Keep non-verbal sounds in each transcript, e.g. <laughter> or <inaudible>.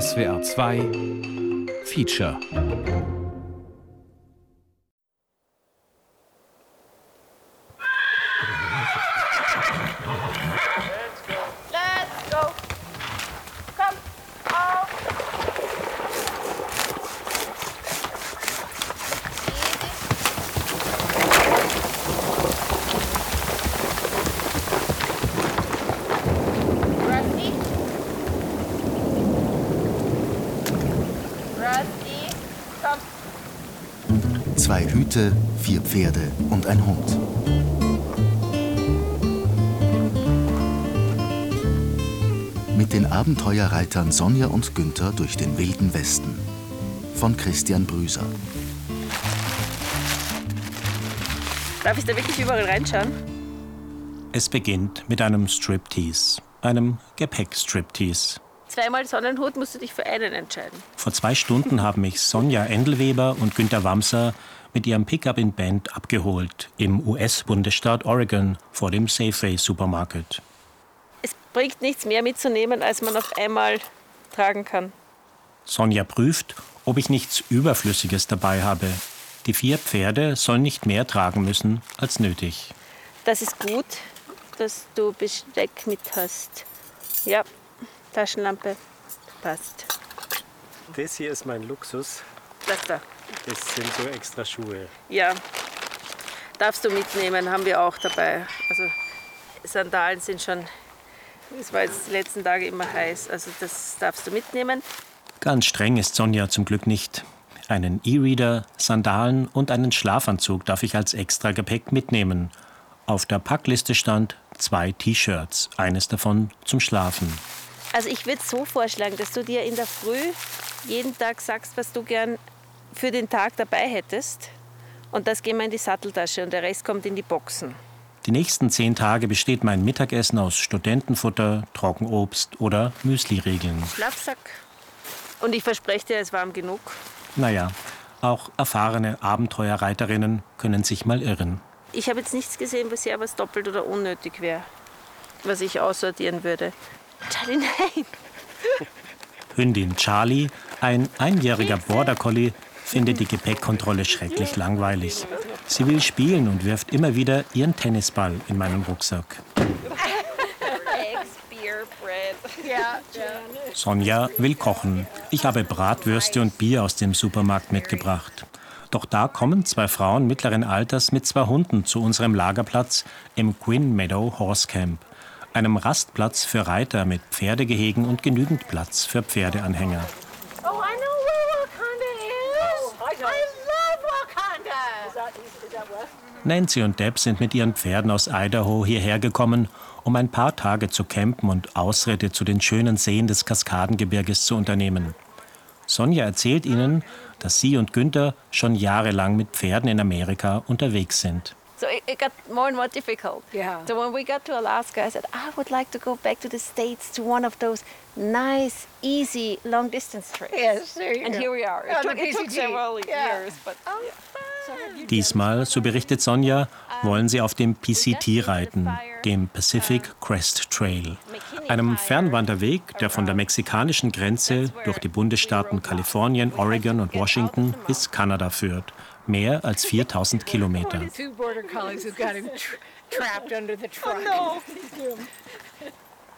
SWR 2 Feature Zwei Hüte, vier Pferde und ein Hund. Mit den Abenteuerreitern Sonja und Günther durch den wilden Westen. Von Christian Brüser. Darf ich da wirklich überall reinschauen? Es beginnt mit einem Striptease, einem Gepäckstriptease. Zweimal Sonnenhut musst du dich für einen entscheiden. Vor zwei Stunden haben mich Sonja Endelweber und Günter Wamser mit ihrem Pickup in Band abgeholt im US-Bundesstaat Oregon vor dem Safeway Supermarket. Es bringt nichts mehr mitzunehmen, als man auf einmal tragen kann. Sonja prüft, ob ich nichts Überflüssiges dabei habe. Die vier Pferde sollen nicht mehr tragen müssen als nötig. Das ist gut, dass du Besteck mit hast. Ja, Taschenlampe passt. Das hier ist mein Luxus. Das da. Das sind so extra Schuhe. Ja, darfst du mitnehmen, haben wir auch dabei. Also Sandalen sind schon, es war jetzt die letzten Tage immer heiß, also das darfst du mitnehmen. Ganz streng ist Sonja zum Glück nicht. Einen E-Reader, Sandalen und einen Schlafanzug darf ich als extra Gepäck mitnehmen. Auf der Packliste stand zwei T-Shirts, eines davon zum Schlafen. Also ich würde so vorschlagen, dass du dir in der Früh jeden Tag sagst, was du gern für den Tag dabei hättest. Und das gehen wir in die Satteltasche und der Rest kommt in die Boxen. Die nächsten zehn Tage besteht mein Mittagessen aus Studentenfutter, Trockenobst oder Müsli-Riegeln. Schlafsack. Und ich verspreche dir, es ist warm genug. Naja, auch erfahrene Abenteuerreiterinnen können sich mal irren. Ich habe jetzt nichts gesehen, was ja was doppelt oder unnötig wäre, was ich aussortieren würde. Charlie, nein! Hündin Charlie, ein einjähriger Border Collie, findet die Gepäckkontrolle schrecklich langweilig. Sie will spielen und wirft immer wieder ihren Tennisball in meinen Rucksack. Sonja will kochen. Ich habe Bratwürste und Bier aus dem Supermarkt mitgebracht. Doch da kommen zwei Frauen mittleren Alters mit zwei Hunden zu unserem Lagerplatz im Quinn Meadow Horse Camp, einem Rastplatz für Reiter mit Pferdegehegen und genügend Platz für Pferdeanhänger. Oh, I know where Wakanda is. I love Wakanda. Nancy und Deb sind mit ihren Pferden aus Idaho hierher gekommen, um ein paar Tage zu campen und Ausritte zu den schönen Seen des Kaskadengebirges zu unternehmen. Sonja erzählt ihnen, dass sie und Günther schon jahrelang mit Pferden in Amerika unterwegs sind. So it, it got more and more difficult. Yeah. So when we got to Alaska, I said, I would like to go back to the States to one of those nice, easy, long distance trips. Yes, there you And go. here we are. It On took, it took several Yeah. years, but Diesmal, so berichtet Sonja, wollen sie auf dem PCT reiten, dem Pacific Crest Trail, einem Fernwanderweg, der von der mexikanischen Grenze durch die Bundesstaaten Kalifornien, Oregon und Washington bis Kanada führt. Mehr als 4000 Kilometer. Truck.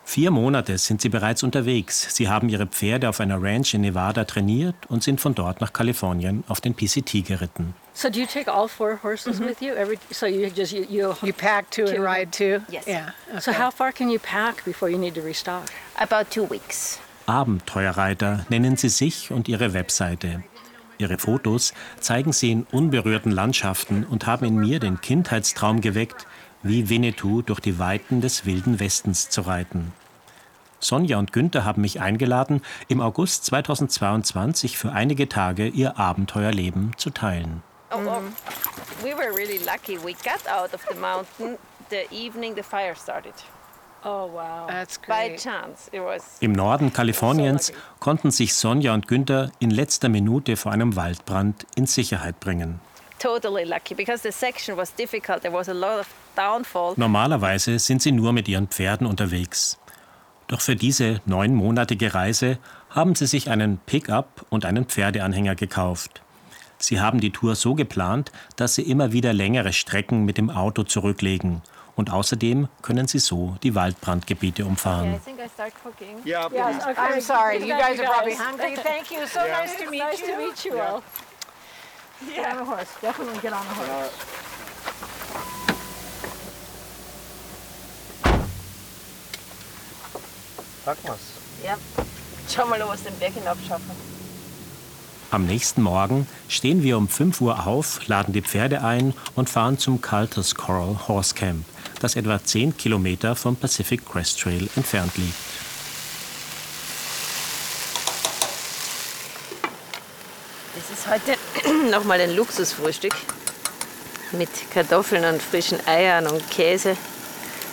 Vier Monate sind sie bereits unterwegs. Sie haben ihre Pferde auf einer Ranch in Nevada trainiert und sind von dort nach Kalifornien auf den PCT geritten. So do you take all four horses with you? Every so you just you, you You pack two and Two. ride two? Yes. Yeah. So how far can you pack before you need to restock? about two weeks. Abenteuerreiter nennen sie sich und ihre Webseite. Ihre Fotos zeigen sie in unberührten Landschaften und haben in mir den Kindheitstraum geweckt, wie Winnetou durch die Weiten des wilden Westens zu reiten. Sonja und Günther haben mich eingeladen, im August 2022 für einige Tage ihr Abenteuerleben zu teilen. Oh, oh. We were really lucky. We got out of the mountain the evening the fire started. Oh. Im Norden Kaliforniens konnten sich Sonja und Günther in letzter Minute vor einem Waldbrand in Sicherheit bringen. totally lucky because the section was difficult. There was a lot of downfall. Normalerweise sind sie nur mit ihren Pferden unterwegs. Doch für diese neunmonatige Reise haben sie sich einen Pickup und einen Pferdeanhänger gekauft. Sie haben die Tour so geplant, dass sie immer wieder längere Strecken mit dem Auto zurücklegen. Und außerdem können sie so die Waldbrandgebiete umfahren. Yes, okay. I'm sorry. You guys are probably hungry. Thank you. So nice to meet nice you. to meet you all. Get on a horse. Definitely get on a horse. Packen wir's. Ja. Schau mal, ob wir es den Berg hinabschaffen. Am nächsten Morgen stehen wir um 5 Uhr auf, laden die Pferde ein und fahren zum Cultus Coral Horse Camp, das etwa 10 Kilometer vom Pacific Crest Trail entfernt liegt. Das ist heute <clears throat> nochmal ein Luxusfrühstück mit Kartoffeln und frischen Eiern und Käse.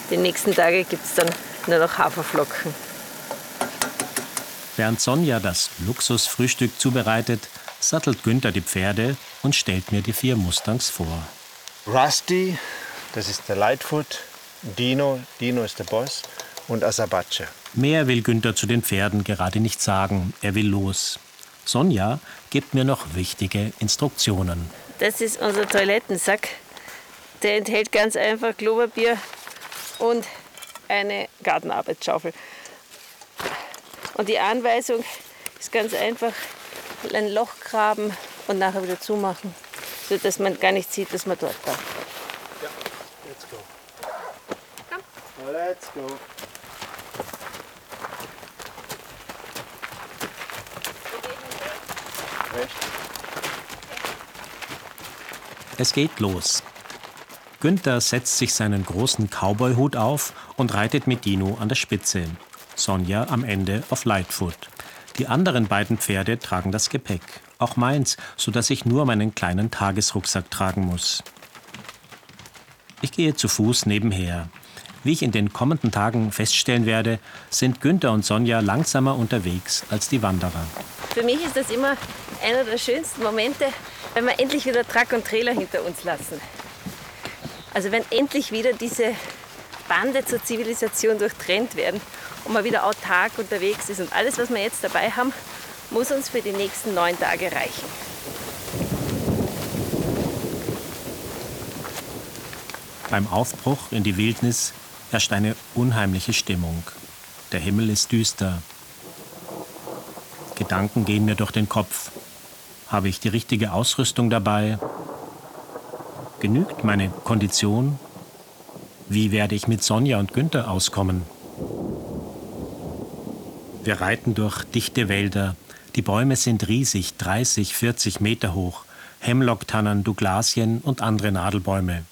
Die nächsten Tage gibt es dann nur noch Haferflocken. Während Sonja das Luxusfrühstück zubereitet, sattelt Günther die Pferde und stellt mir die vier Mustangs vor. Rusty, das ist der Lightfoot, Dino, Dino ist der Boss und Asabache. Mehr will Günther zu den Pferden gerade nicht sagen. Er will los. Sonja gibt mir noch wichtige Instruktionen. Das ist unser Toilettensack. Der enthält ganz einfach Klopapier und eine Gartenarbeitsschaufel. Und die Anweisung ist ganz einfach: ein Loch graben und nachher wieder zumachen, sodass man gar nicht sieht, dass man dort war. Let's go. Let's go. Es geht los. Günther setzt sich seinen großen Cowboy-Hut auf und reitet mit Dino an der Spitze. Sonja am Ende auf Lightfoot. Die anderen beiden Pferde tragen das Gepäck. Auch meins, sodass ich nur meinen kleinen Tagesrucksack tragen muss. Ich gehe zu Fuß nebenher. Wie ich in den kommenden Tagen feststellen werde, sind Günther und Sonja langsamer unterwegs als die Wanderer. Für mich ist das immer einer der schönsten Momente, wenn wir endlich wieder Truck und Trailer hinter uns lassen. Also wenn endlich wieder diese Bande zur Zivilisation durchtrennt werden und man wieder autark unterwegs ist. Und alles, was wir jetzt dabei haben, muss uns für die nächsten neun Tage reichen. Beim Aufbruch in die Wildnis herrscht eine unheimliche Stimmung. Der Himmel ist düster. Gedanken gehen mir durch den Kopf. Habe ich die richtige Ausrüstung dabei? Genügt meine Kondition? Wie werde ich mit Sonja und Günther auskommen? Wir reiten durch dichte Wälder. Die Bäume sind riesig, 30, 40 Meter hoch. Hemlocktannen, Douglasien und andere Nadelbäume.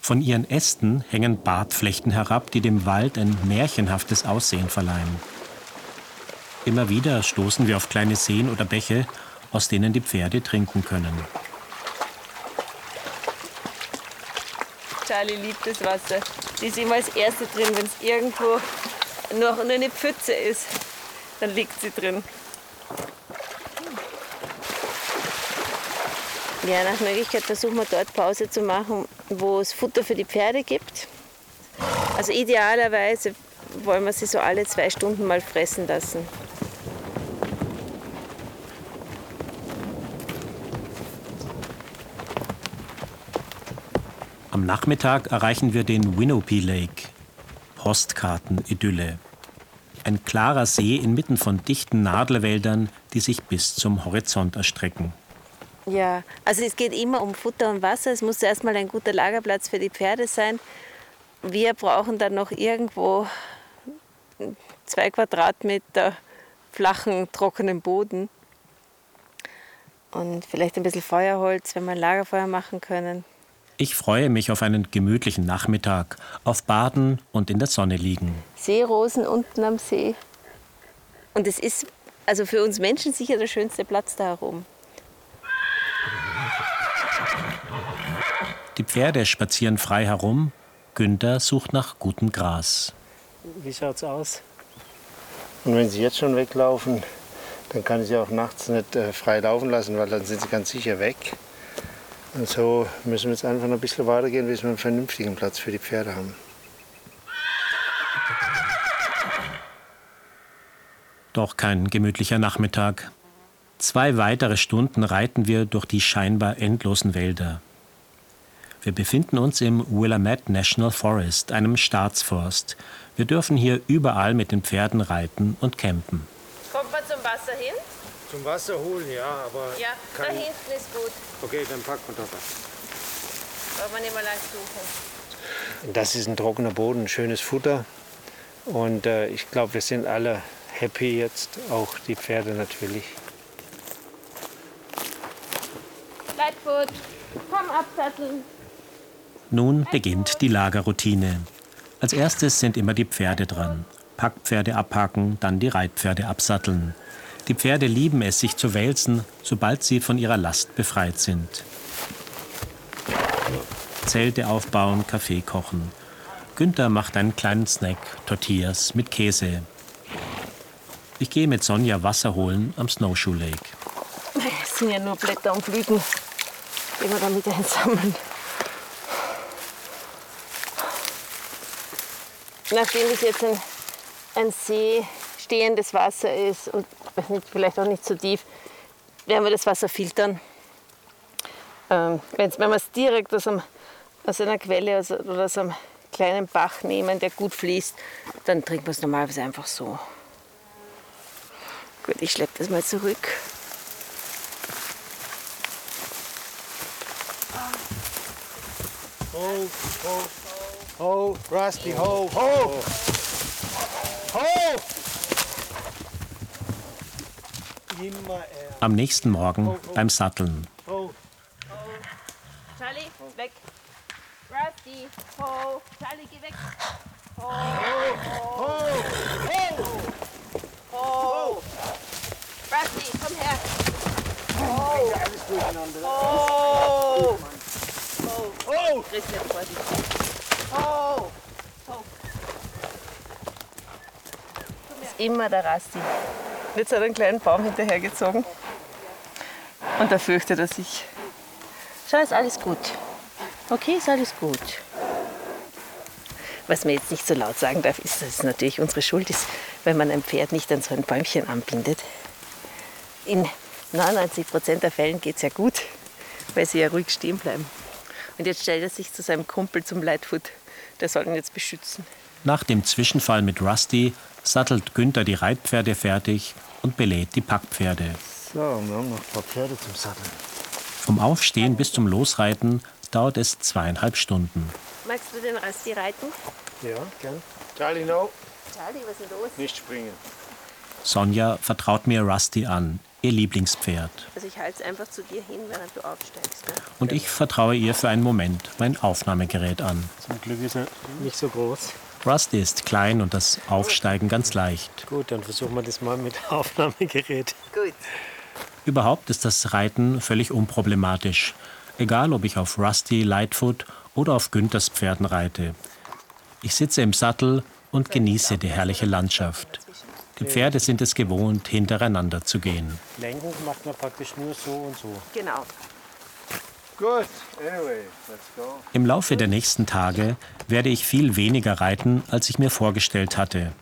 Von ihren Ästen hängen Bartflechten herab, die dem Wald ein märchenhaftes Aussehen verleihen. Immer wieder stoßen wir auf kleine Seen oder Bäche, aus denen die Pferde trinken können. Charlie liebt das Wasser. Die ist immer als Erste drin, wenn es irgendwo noch eine Pfütze ist. Dann liegt sie drin. Ja, nach Möglichkeit versuchen wir dort Pause zu machen, wo es Futter für die Pferde gibt. Also idealerweise wollen wir sie so alle zwei Stunden mal fressen lassen. Am Nachmittag erreichen wir den Winopie Lake. Postkarten-Idylle. Ein klarer See inmitten von dichten Nadelwäldern, die sich bis zum Horizont erstrecken. Ja, also es geht immer um Futter und Wasser. Es muss erstmal ein guter Lagerplatz für die Pferde sein. Wir brauchen dann noch irgendwo zwei Quadratmeter flachen, trockenen Boden. Und vielleicht ein bisschen Feuerholz, wenn wir ein Lagerfeuer machen können. Ich freue mich auf einen gemütlichen Nachmittag, auf Baden und in der Sonne liegen. Seerosen unten am See. Und es ist also für uns Menschen sicher der schönste Platz da herum. Die Pferde spazieren frei herum. Günther sucht nach gutem Gras. Wie schaut's aus? Und wenn sie jetzt schon weglaufen, dann kann ich sie auch nachts nicht äh, frei laufen lassen, weil dann sind sie ganz sicher weg. Und so müssen wir jetzt einfach noch ein bisschen weitergehen, bis wir einen vernünftigen Platz für die Pferde haben. Doch kein gemütlicher Nachmittag. Zwei weitere Stunden reiten wir durch die scheinbar endlosen Wälder. Wir befinden uns im Willamette National Forest, einem Staatsforst. Wir dürfen hier überall mit den Pferden reiten und campen. Kommt man zum Wasser hin? Zum Wasser holen, ja, aber. Ja, da hinten ist gut. Okay, dann packen wir das. Braucht man nicht mal lang suchen. Das ist ein trockener Boden, ein schönes Futter. Und äh, ich glaube, wir sind alle happy jetzt, auch die Pferde natürlich. Lightfoot, komm absatteln. Nun beginnt die Lagerroutine. Als erstes sind immer die Pferde dran. Packpferde abhaken, dann die Reitpferde absatteln. Die Pferde lieben es, sich zu wälzen, sobald sie von ihrer Last befreit sind. Zelte aufbauen, Kaffee kochen. Günther macht einen kleinen Snack, Tortillas mit Käse. Ich gehe mit Sonja Wasser holen am Snowshoe Lake. Es sind ja nur Blätter und Blüten, die wir damit einsammeln. Nachdem es jetzt ein, ein See stehendes Wasser ist und vielleicht auch nicht so tief, werden wir das Wasser filtern. Ähm, wenn wir es direkt aus, einem, aus einer Quelle aus, oder aus einem kleinen Bach nehmen, der gut fließt, dann trinken wir es normalerweise einfach so. Gut, ich schleppe das mal zurück. Ho, ho, ho, Rusty, ho, ho, ho! Immer er, Am nächsten Morgen beim Satteln. ho. Charlie, weg. Rusty, ho. Charlie, geh weg. Ho. Ho. Ho. Rusty, komm her. Ho. Ho. Ho. Christian, vorsichtig. Ho. Ho. Ist immer der Rusty. Jetzt hat er einen kleinen Baum hinterhergezogen. Und da fürchtet er sich. Schau, ist alles gut. Okay, ist alles gut. Was man jetzt nicht so laut sagen darf, ist, dass es natürlich unsere Schuld ist, wenn man ein Pferd nicht an so ein Bäumchen anbindet. In 99 Prozent der Fällen geht es ja gut, weil sie ja ruhig stehen bleiben. Und jetzt stellt er sich zu seinem Kumpel zum Lightfoot. Der soll ihn jetzt beschützen. Nach dem Zwischenfall mit Rusty sattelt Günther die Reitpferde fertig und belädt die Packpferde. So, wir haben noch ein paar Pferde zum Satteln. Vom Aufstehen bis zum Losreiten dauert es zweieinhalb Stunden. Magst du den Rasti reiten? Ja, gern. Charlie, no. Charlie, was ist denn los? Nicht springen. Sonja vertraut mir Rusty an, ihr Lieblingspferd. Also ich halte es einfach zu dir hin, während du aufsteigst. Ne? Und ich vertraue ihr für einen Moment mein Aufnahmegerät an. Zum Glück ist er nicht so groß. Rusty ist klein und das Aufsteigen ganz leicht. Gut, dann versuchen wir das mal mit <laughs> Aufnahmegerät. Gut. Überhaupt ist das Reiten völlig unproblematisch. Egal, ob ich auf Rusty, Lightfoot oder auf Günthers Pferden reite. Ich sitze im Sattel und genieße die herrliche Landschaft. Die Pferde sind es gewohnt, hintereinander zu gehen. Lenken macht man praktisch nur so und so. Genau. Gut, anyway, let's go. Im Laufe der nächsten Tage werde ich viel weniger reiten, als ich mir vorgestellt hatte.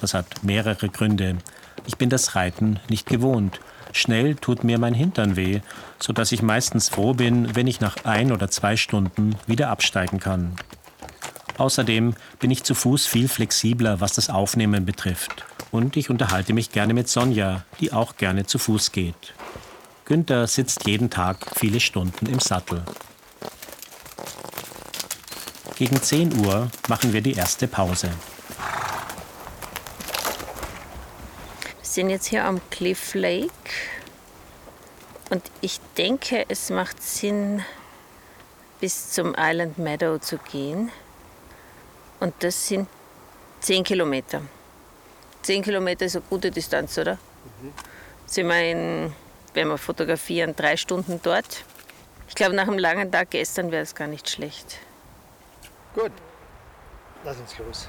Das hat mehrere Gründe. Ich bin das Reiten nicht gewohnt. Schnell tut mir mein Hintern weh, sodass ich meistens froh bin, wenn ich nach ein oder zwei Stunden wieder absteigen kann. Außerdem bin ich zu Fuß viel flexibler, was das Aufnehmen betrifft. Und ich unterhalte mich gerne mit Sonja, die auch gerne zu Fuß geht. Günther sitzt jeden Tag viele Stunden im Sattel. Gegen 10 Uhr machen wir die erste Pause. Wir sind jetzt hier am Cliff Lake und ich denke, es macht Sinn, bis zum Island Meadow zu gehen. Und das sind 10 Kilometer. 10 Kilometer ist eine gute Distanz, oder? Sind wir in, wenn wir fotografieren, drei Stunden dort. Ich glaube, nach einem langen Tag gestern wäre es gar nicht schlecht. Gut. Lass uns los.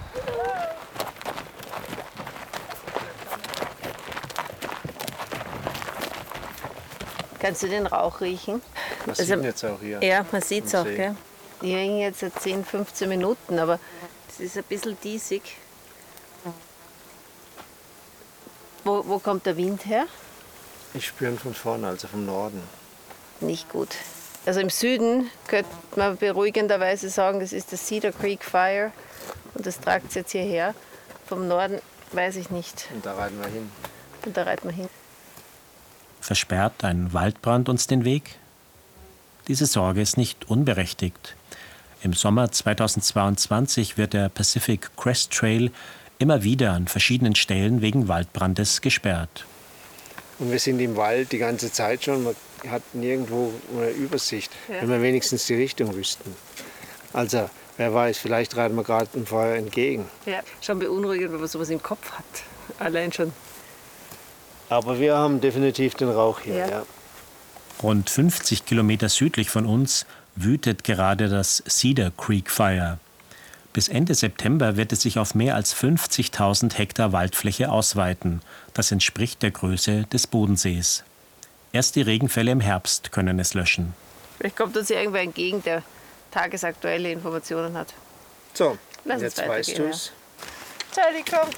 Kannst du den Rauch riechen? Man Also- sieht jetzt auch hier. Ja, man sieht es auch. See. Gell? Die hängen jetzt seit 10, 15 Minuten, aber es ist ein bisschen diesig. Wo, wo kommt der Wind her? Ich spüre ihn von vorne, also vom Norden. Nicht gut. Also im Süden könnte man beruhigenderweise sagen, das ist das Cedar Creek Fire und das tragt es jetzt hierher. Vom Norden weiß ich nicht. Und da reiten wir hin. Und da reiten wir hin. Versperrt ein Waldbrand uns den Weg? Diese Sorge ist nicht unberechtigt. Im Sommer 2022 wird der Pacific Crest Trail immer wieder an verschiedenen Stellen wegen Waldbrandes gesperrt. Und wir sind im Wald die ganze Zeit schon. Man hat nirgendwo eine Übersicht, wenn wir wenigstens die Richtung wüssten. Also, wer weiß, vielleicht reiten wir gerade dem Feuer entgegen. Ja, schon beunruhigend, wenn man sowas im Kopf hat. Allein schon. Aber wir haben definitiv den Rauch hier. Ja. Ja. Rund 50 Kilometer südlich von uns wütet gerade das Cedar Creek Fire. Bis Ende September wird es sich auf mehr als 50.000 Hektar Waldfläche ausweiten. Das entspricht der Größe des Bodensees. Erst die Regenfälle im Herbst können es löschen. Vielleicht kommt uns ja irgendwer entgegen, der tagesaktuelle Informationen hat. So, Lass jetzt weißt du ja. es. Charlie, komm.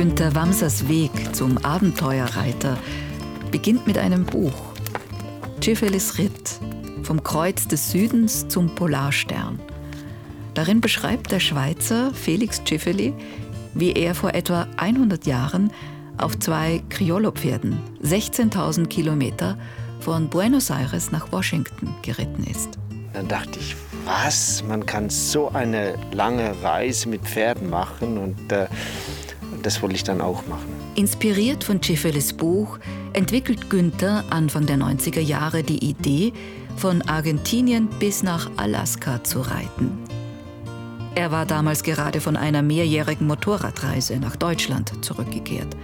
Günter Wamsers Weg zum Abenteuerreiter beginnt mit einem Buch. Tschifelis Ritt vom Kreuz des Südens zum Polarstern. Darin beschreibt der Schweizer Felix Tschiffeli, wie er vor etwa 100 Jahren auf zwei Criollo-Pferden 16.000 Kilometer von Buenos Aires nach Washington geritten ist. Dann dachte ich, was? Man kann so eine lange Reise mit Pferden machen und äh, das wollte ich dann auch machen. Inspiriert von Tschifelis Buch entwickelt Günther Anfang der 90er Jahre die Idee, von Argentinien bis nach Alaska zu reiten. Er war damals gerade von einer mehrjährigen Motorradreise nach Deutschland zurückgekehrt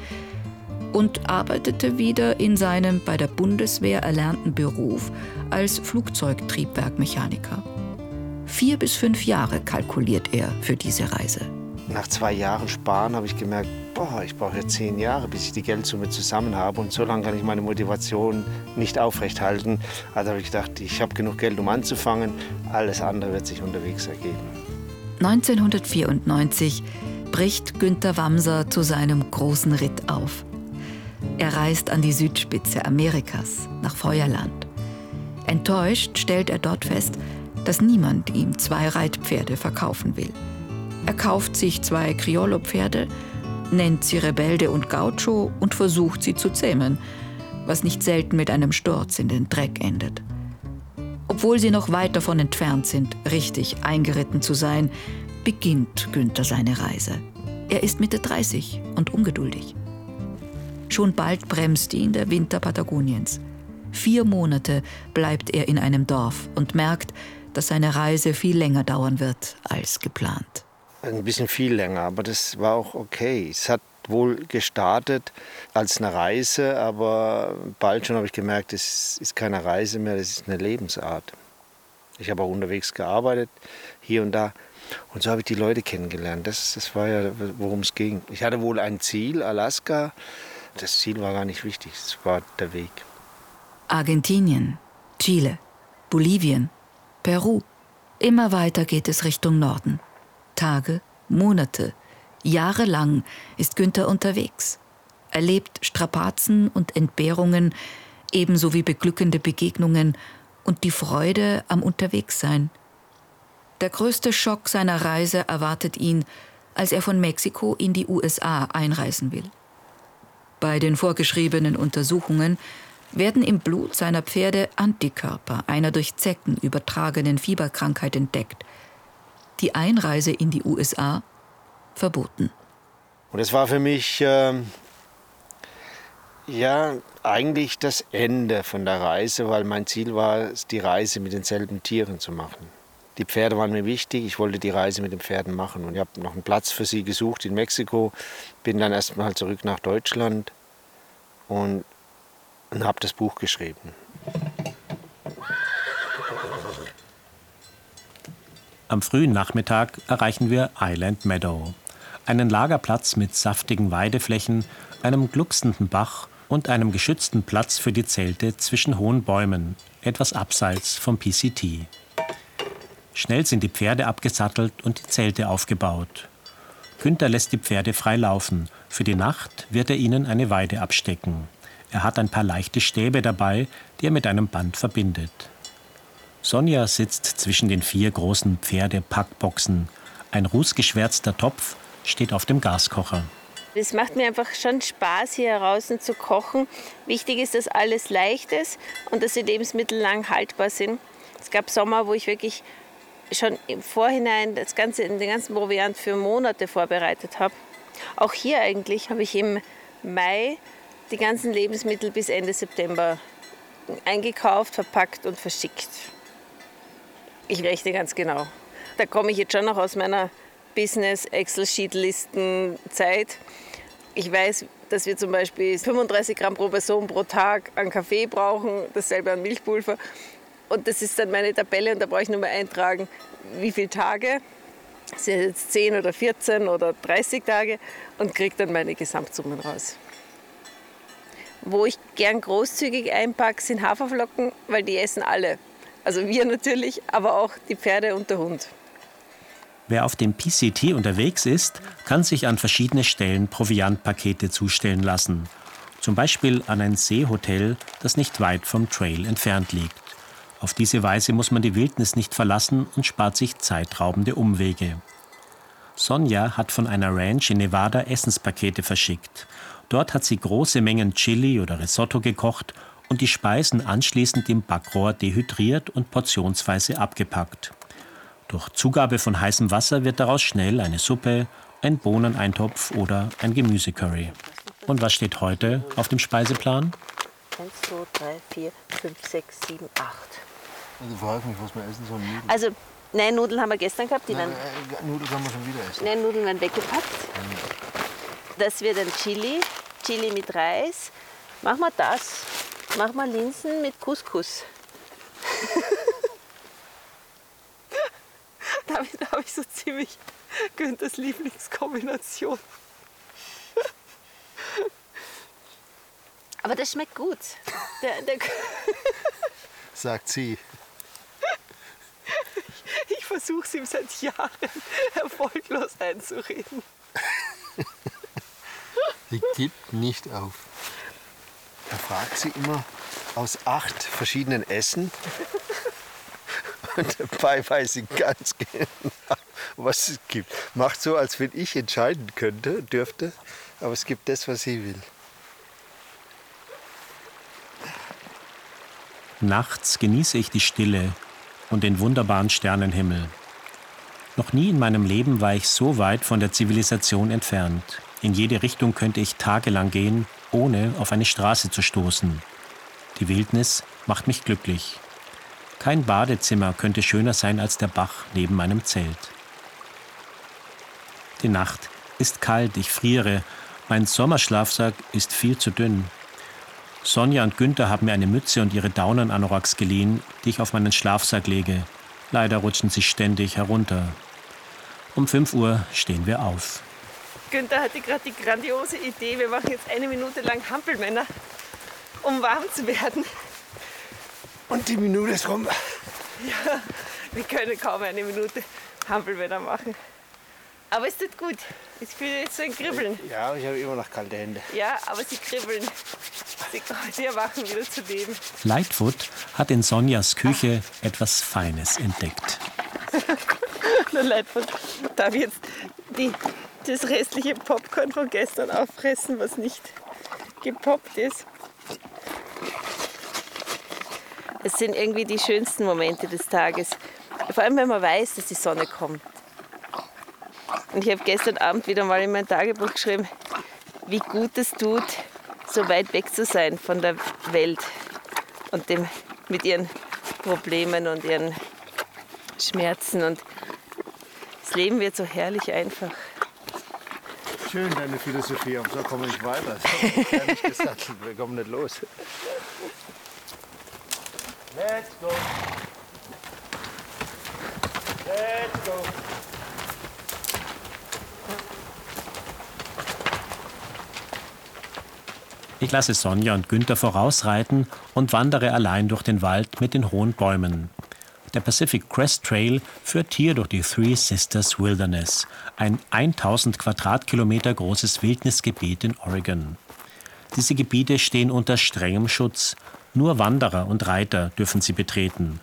und arbeitete wieder in seinem bei der Bundeswehr erlernten Beruf als Flugzeugtriebwerkmechaniker. Vier bis fünf Jahre kalkuliert er für diese Reise. Nach zwei Jahren Sparen habe ich gemerkt, boah, ich brauche ja zehn Jahre, bis ich die Geldsumme zusammen habe. Und so lange kann ich meine Motivation nicht aufrechthalten. Also habe ich gedacht, ich habe genug Geld, um anzufangen. Alles andere wird sich unterwegs ergeben. 1994 bricht Günter Wamser zu seinem großen Ritt auf. Er reist an die Südspitze Amerikas, nach Feuerland. Enttäuscht stellt er dort fest, dass niemand ihm zwei Reitpferde verkaufen will. Er kauft sich zwei Criollo-Pferde, nennt sie Rebelde und Gaucho und versucht sie zu zähmen, was nicht selten mit einem Sturz in den Dreck endet. Obwohl sie noch weit davon entfernt sind, richtig eingeritten zu sein, beginnt Günther seine Reise. Er ist Mitte 30 und ungeduldig. Schon bald bremst ihn der Winter Patagoniens. Vier Monate bleibt er in einem Dorf und merkt, dass seine Reise viel länger dauern wird als geplant. Ein bisschen viel länger, aber das war auch okay. Es hat wohl gestartet als eine Reise, aber bald schon habe ich gemerkt, es ist keine Reise mehr, das ist eine Lebensart. Ich habe auch unterwegs gearbeitet, hier und da. Und so habe ich die Leute kennengelernt. Das, das war ja, worum es ging. Ich hatte wohl ein Ziel, Alaska. Das Ziel war gar nicht wichtig, es war der Weg. Argentinien, Chile, Bolivien, Peru. Immer weiter geht es Richtung Norden. Tage, Monate, jahrelang ist Günther unterwegs. Erlebt Strapazen und Entbehrungen, ebenso wie beglückende Begegnungen und die Freude am Unterwegssein. Der größte Schock seiner Reise erwartet ihn, als er von Mexiko in die USA einreisen will. Bei den vorgeschriebenen Untersuchungen werden im Blut seiner Pferde Antikörper einer durch Zecken übertragenen Fieberkrankheit entdeckt. Die Einreise in die USA verboten. Und es war für mich ähm, ja eigentlich das Ende von der Reise, weil mein Ziel war, die Reise mit denselben Tieren zu machen. Die Pferde waren mir wichtig, ich wollte die Reise mit den Pferden machen und ich habe noch einen Platz für sie gesucht in Mexiko, bin dann erstmal zurück nach Deutschland und, und habe das Buch geschrieben. Am frühen Nachmittag erreichen wir Island Meadow. Einen Lagerplatz mit saftigen Weideflächen, einem glucksenden Bach und einem geschützten Platz für die Zelte zwischen hohen Bäumen, etwas abseits vom PCT. Schnell sind die Pferde abgesattelt und die Zelte aufgebaut. Günther lässt die Pferde frei laufen. Für die Nacht wird er ihnen eine Weide abstecken. Er hat ein paar leichte Stäbe dabei, die er mit einem Band verbindet. Sonja sitzt zwischen den vier großen Pferdepackboxen. Ein rußgeschwärzter Topf steht auf dem Gaskocher. Es macht mir einfach schon Spaß, hier draußen zu kochen. Wichtig ist, dass alles leicht ist und dass die Lebensmittel lang haltbar sind. Es gab Sommer, wo ich wirklich schon im Vorhinein das ganze, den ganzen Proviant für Monate vorbereitet habe. Auch hier eigentlich habe ich im Mai die ganzen Lebensmittel bis Ende September eingekauft, verpackt und verschickt. Ich rechne ganz genau. Da komme ich jetzt schon noch aus meiner Business-Excel-Sheet-Listen-Zeit. Ich weiß, dass wir zum Beispiel 35 Gramm pro Person pro Tag an Kaffee brauchen, dasselbe an Milchpulver. Und das ist dann meine Tabelle und da brauche ich nur mal eintragen, wie viele Tage. Sind jetzt 10 oder 14 oder 30 Tage und kriege dann meine Gesamtsummen raus. Wo ich gern großzügig einpacke, sind Haferflocken, weil die essen alle. Also wir natürlich, aber auch die Pferde und der Hund. Wer auf dem PCT unterwegs ist, kann sich an verschiedene Stellen Proviantpakete zustellen lassen. Zum Beispiel an ein Seehotel, das nicht weit vom Trail entfernt liegt. Auf diese Weise muss man die Wildnis nicht verlassen und spart sich zeitraubende Umwege. Sonja hat von einer Ranch in Nevada Essenspakete verschickt. Dort hat sie große Mengen Chili oder Risotto gekocht und die Speisen anschließend im Backrohr dehydriert und portionsweise abgepackt. Durch Zugabe von heißem Wasser wird daraus schnell eine Suppe, ein Bohneneintopf oder ein Gemüsecurry. Und was steht heute auf dem Speiseplan? 1, 2, 3, 4, 5, 6, 7, 8. Also frage mich, was wir essen sollen. Nudeln. Also, nein, Nudeln haben wir gestern gehabt. Die Nein, werden, äh, Nudeln kann man schon wieder essen. nein, Nudeln werden weggepackt. Das wird ein Chili, Chili mit Reis. Machen wir das. Machen wir Linsen mit Couscous. <laughs> Damit habe ich so ziemlich Günthers Lieblingskombination. Aber das schmeckt gut. Der, der, <laughs> Sagt sie. ich versuche es ihm seit Jahren <laughs> erfolglos einzureden. Sie gibt nicht auf. Er fragt sie immer aus acht verschiedenen Essen. Und dabei weiß sie ganz genau, was es gibt. Macht so, als wenn ich entscheiden könnte, dürfte. Aber es gibt das, was sie will. Nachts genieße ich die Stille und den wunderbaren Sternenhimmel. Noch nie in meinem Leben war ich so weit von der Zivilisation entfernt. In jede Richtung könnte ich tagelang gehen, ohne auf eine Straße zu stoßen. Die Wildnis macht mich glücklich. Kein Badezimmer könnte schöner sein als der Bach neben meinem Zelt. Die Nacht ist kalt, ich friere. Mein Sommerschlafsack ist viel zu dünn. Sonja und Günther haben mir eine Mütze und ihre Daunenanoraks geliehen, die ich auf meinen Schlafsack lege. Leider rutschen sie ständig herunter. Um 5 Uhr stehen wir auf. Günther hatte gerade die grandiose Idee, wir machen jetzt eine Minute lang Hampelmänner, um warm zu werden. Und die Minute ist rum. Ja, wir können kaum eine Minute Hampelmänner machen. Aber es tut gut. Ich fühle jetzt so ein Kribbeln. Ja, ich habe immer noch kalte Hände. Ja, aber sie kribbeln. Sie, sie erwachen wieder zu leben. Lightfoot hat in Sonjas Küche etwas Feines entdeckt. <laughs> Leid, darf ich jetzt die, das restliche Popcorn von gestern auffressen, was nicht gepoppt ist. Es sind irgendwie die schönsten Momente des Tages. Vor allem, wenn man weiß, dass die Sonne kommt. Und ich habe gestern Abend wieder mal in mein Tagebuch geschrieben, wie gut es tut, so weit weg zu sein von der Welt und dem, mit ihren Problemen und ihren Schmerzen. Und das Leben wird so herrlich einfach schön, deine Philosophie, Und so komme ich weiter. So, <laughs> ich gesagt, wir kommen nicht los. Let's go. Let's go. Ich lasse Sonja und Günther vorausreiten und wandere allein durch den Wald mit den hohen Bäumen. Der Pacific Crest Trail führt hier durch die Three Sisters Wilderness, ein 1000 Quadratkilometer großes Wildnisgebiet in Oregon. Diese Gebiete stehen unter strengem Schutz. Nur Wanderer und Reiter dürfen sie betreten.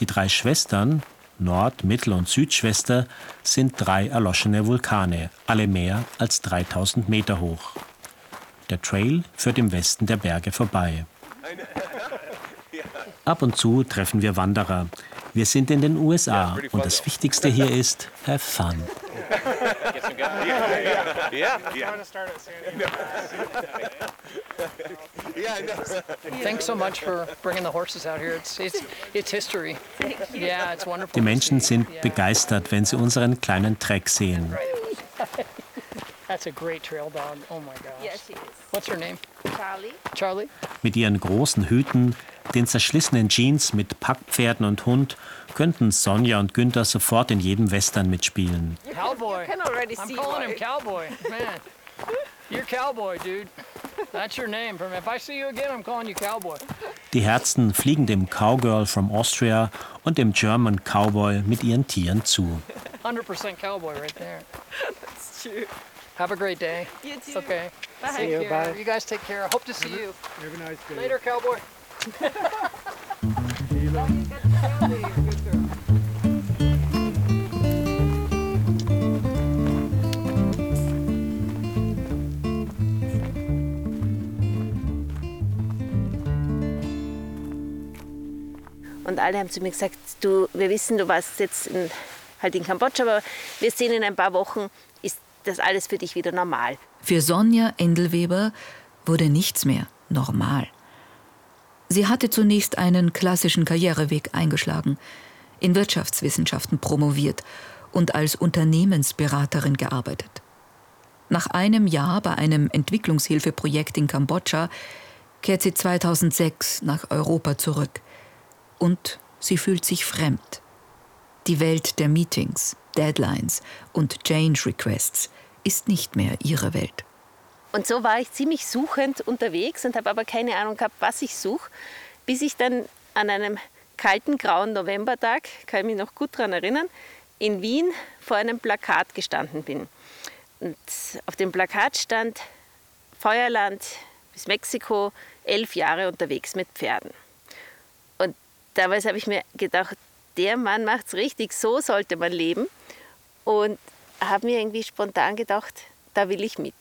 Die drei Schwestern, Nord-, Mittel- und Südschwester, sind drei erloschene Vulkane, alle mehr als 3000 Meter hoch. Der Trail führt im Westen der Berge vorbei. Ab und zu treffen wir Wanderer. Wir sind in den USA und das Wichtigste hier ist, have fun. Thanks so much for bringing the horses out here. It's it's it's history. Yeah, it's wonderful. Die Menschen sind begeistert, wenn sie unseren kleinen Treck sehen. That's a great trail dog. Oh my gosh. Yeah, she is. What's her name? Charlie. Charlie. Mit ihren großen Hüten, den zerschlissenen Jeans mit Packpferden und Hund könnten Sonja und Günther sofort in jedem Western mitspielen. Cowboy. You can already I'm see calling why. him Cowboy. Man, you're Cowboy, dude. That's your name. From if I see you again, I'm calling you Cowboy. Die Herzen fliegen dem Cowgirl from Austria und dem German Cowboy mit ihren Tieren zu. 100% Cowboy right there. <laughs> It's true. Have a great day. You too. Okay. Bye. Take you, bye. You guys take care. Hope to see you Have a nice day. later, Cowboy. Und alle haben zu mir gesagt, du, wir wissen, du warst jetzt in, halt in Kambodscha, aber wir sehen in ein paar Wochen, das alles für dich wieder normal. Für Sonja Endelweber wurde nichts mehr normal. Sie hatte zunächst einen klassischen Karriereweg eingeschlagen, in Wirtschaftswissenschaften promoviert und als Unternehmensberaterin gearbeitet. Nach einem Jahr bei einem Entwicklungshilfeprojekt in Kambodscha kehrt sie 2006 nach Europa zurück. Und sie fühlt sich fremd. Die Welt der Meetings, Deadlines und Change Requests ist nicht mehr ihre Welt. Und so war ich ziemlich suchend unterwegs und habe aber keine Ahnung gehabt, was ich suche, bis ich dann an einem kalten, grauen Novembertag, kann ich mich noch gut daran erinnern, in Wien vor einem Plakat gestanden bin. Und auf dem Plakat stand Feuerland bis Mexiko, elf Jahre unterwegs mit Pferden. Und damals habe ich mir gedacht, der Mann macht es richtig, so sollte man leben. Und habe mir irgendwie spontan gedacht, da will ich mit.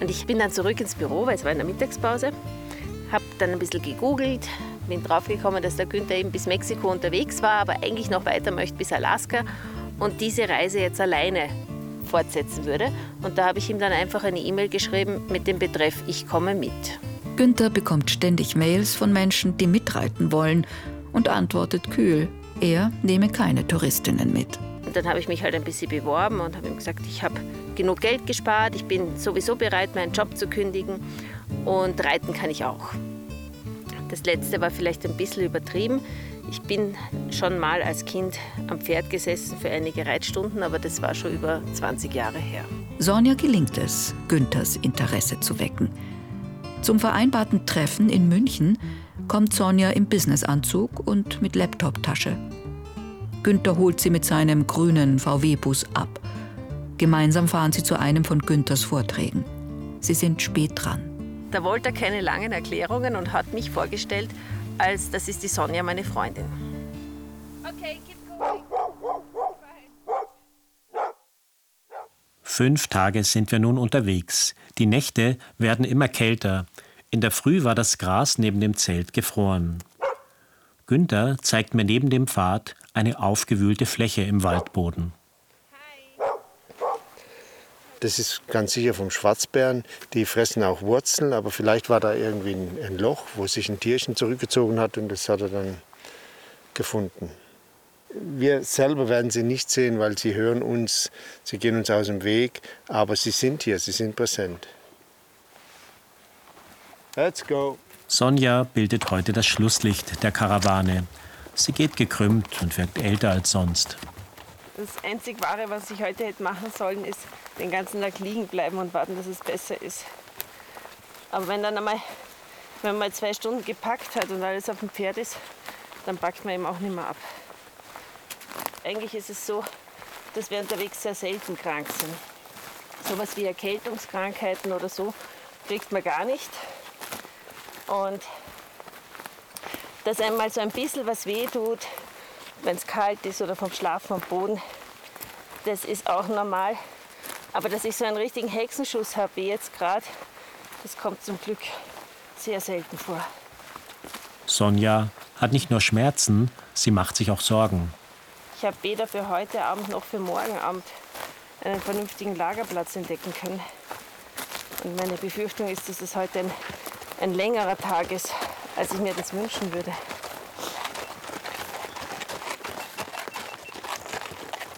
Und ich bin dann zurück ins Büro, weil es war in der Mittagspause, habe dann ein bisschen gegoogelt, bin draufgekommen, dass der Günther eben bis Mexiko unterwegs war, aber eigentlich noch weiter möchte bis Alaska und diese Reise jetzt alleine fortsetzen würde. Und da habe ich ihm dann einfach eine E-Mail geschrieben mit dem Betreff Ich komme mit. Günther bekommt ständig Mails von Menschen, die mitreiten wollen und antwortet kühl, er nehme keine Touristinnen mit. Und dann habe ich mich halt ein bisschen beworben und habe ihm gesagt, ich habe genug Geld gespart, ich bin sowieso bereit, meinen Job zu kündigen und reiten kann ich auch. Das letzte war vielleicht ein bisschen übertrieben. Ich bin schon mal als Kind am Pferd gesessen für einige Reitstunden, aber das war schon über 20 Jahre her. Sonja gelingt es, Günthers Interesse zu wecken. Zum vereinbarten Treffen in München kommt Sonja im Businessanzug und mit Laptoptasche. Günther holt sie mit seinem grünen VW-Bus ab. Gemeinsam fahren sie zu einem von Günthers Vorträgen. Sie sind spät dran. Da wollte er keine langen Erklärungen und hat mich vorgestellt, als das ist die Sonja, meine Freundin. Okay, keep going. Fünf Tage sind wir nun unterwegs. Die Nächte werden immer kälter. In der Früh war das Gras neben dem Zelt gefroren. Günther zeigt mir neben dem Pfad eine aufgewühlte Fläche im Waldboden. Das ist ganz sicher vom Schwarzbären. Die fressen auch Wurzeln, aber vielleicht war da irgendwie ein, ein Loch, wo sich ein Tierchen zurückgezogen hat und das hat er dann gefunden. Wir selber werden sie nicht sehen, weil sie hören uns, sie gehen uns aus dem Weg, aber sie sind hier, sie sind präsent. Let's go. Sonja bildet heute das Schlusslicht der Karawane. Sie geht gekrümmt und wirkt älter als sonst. Das einzig Wahre, was ich heute hätte machen sollen, ist den ganzen Tag liegen bleiben und warten, dass es besser ist. Aber wenn dann einmal, wenn man mal zwei Stunden gepackt hat und alles auf dem Pferd ist, dann packt man eben auch nicht mehr ab. Eigentlich ist es so, dass wir unterwegs sehr selten krank sind. Sowas wie Erkältungskrankheiten oder so kriegt man gar nicht. Und dass einmal so ein bisschen was weh tut, wenn es kalt ist oder vom Schlafen am Boden, das ist auch normal. Aber dass ich so einen richtigen Hexenschuss habe wie jetzt gerade, das kommt zum Glück sehr selten vor. Sonja hat nicht nur Schmerzen, sie macht sich auch Sorgen. Ich habe weder für heute Abend noch für morgen Abend einen vernünftigen Lagerplatz entdecken können. Und meine Befürchtung ist, dass es heute ein, ein längerer Tag ist, als ich mir das wünschen würde.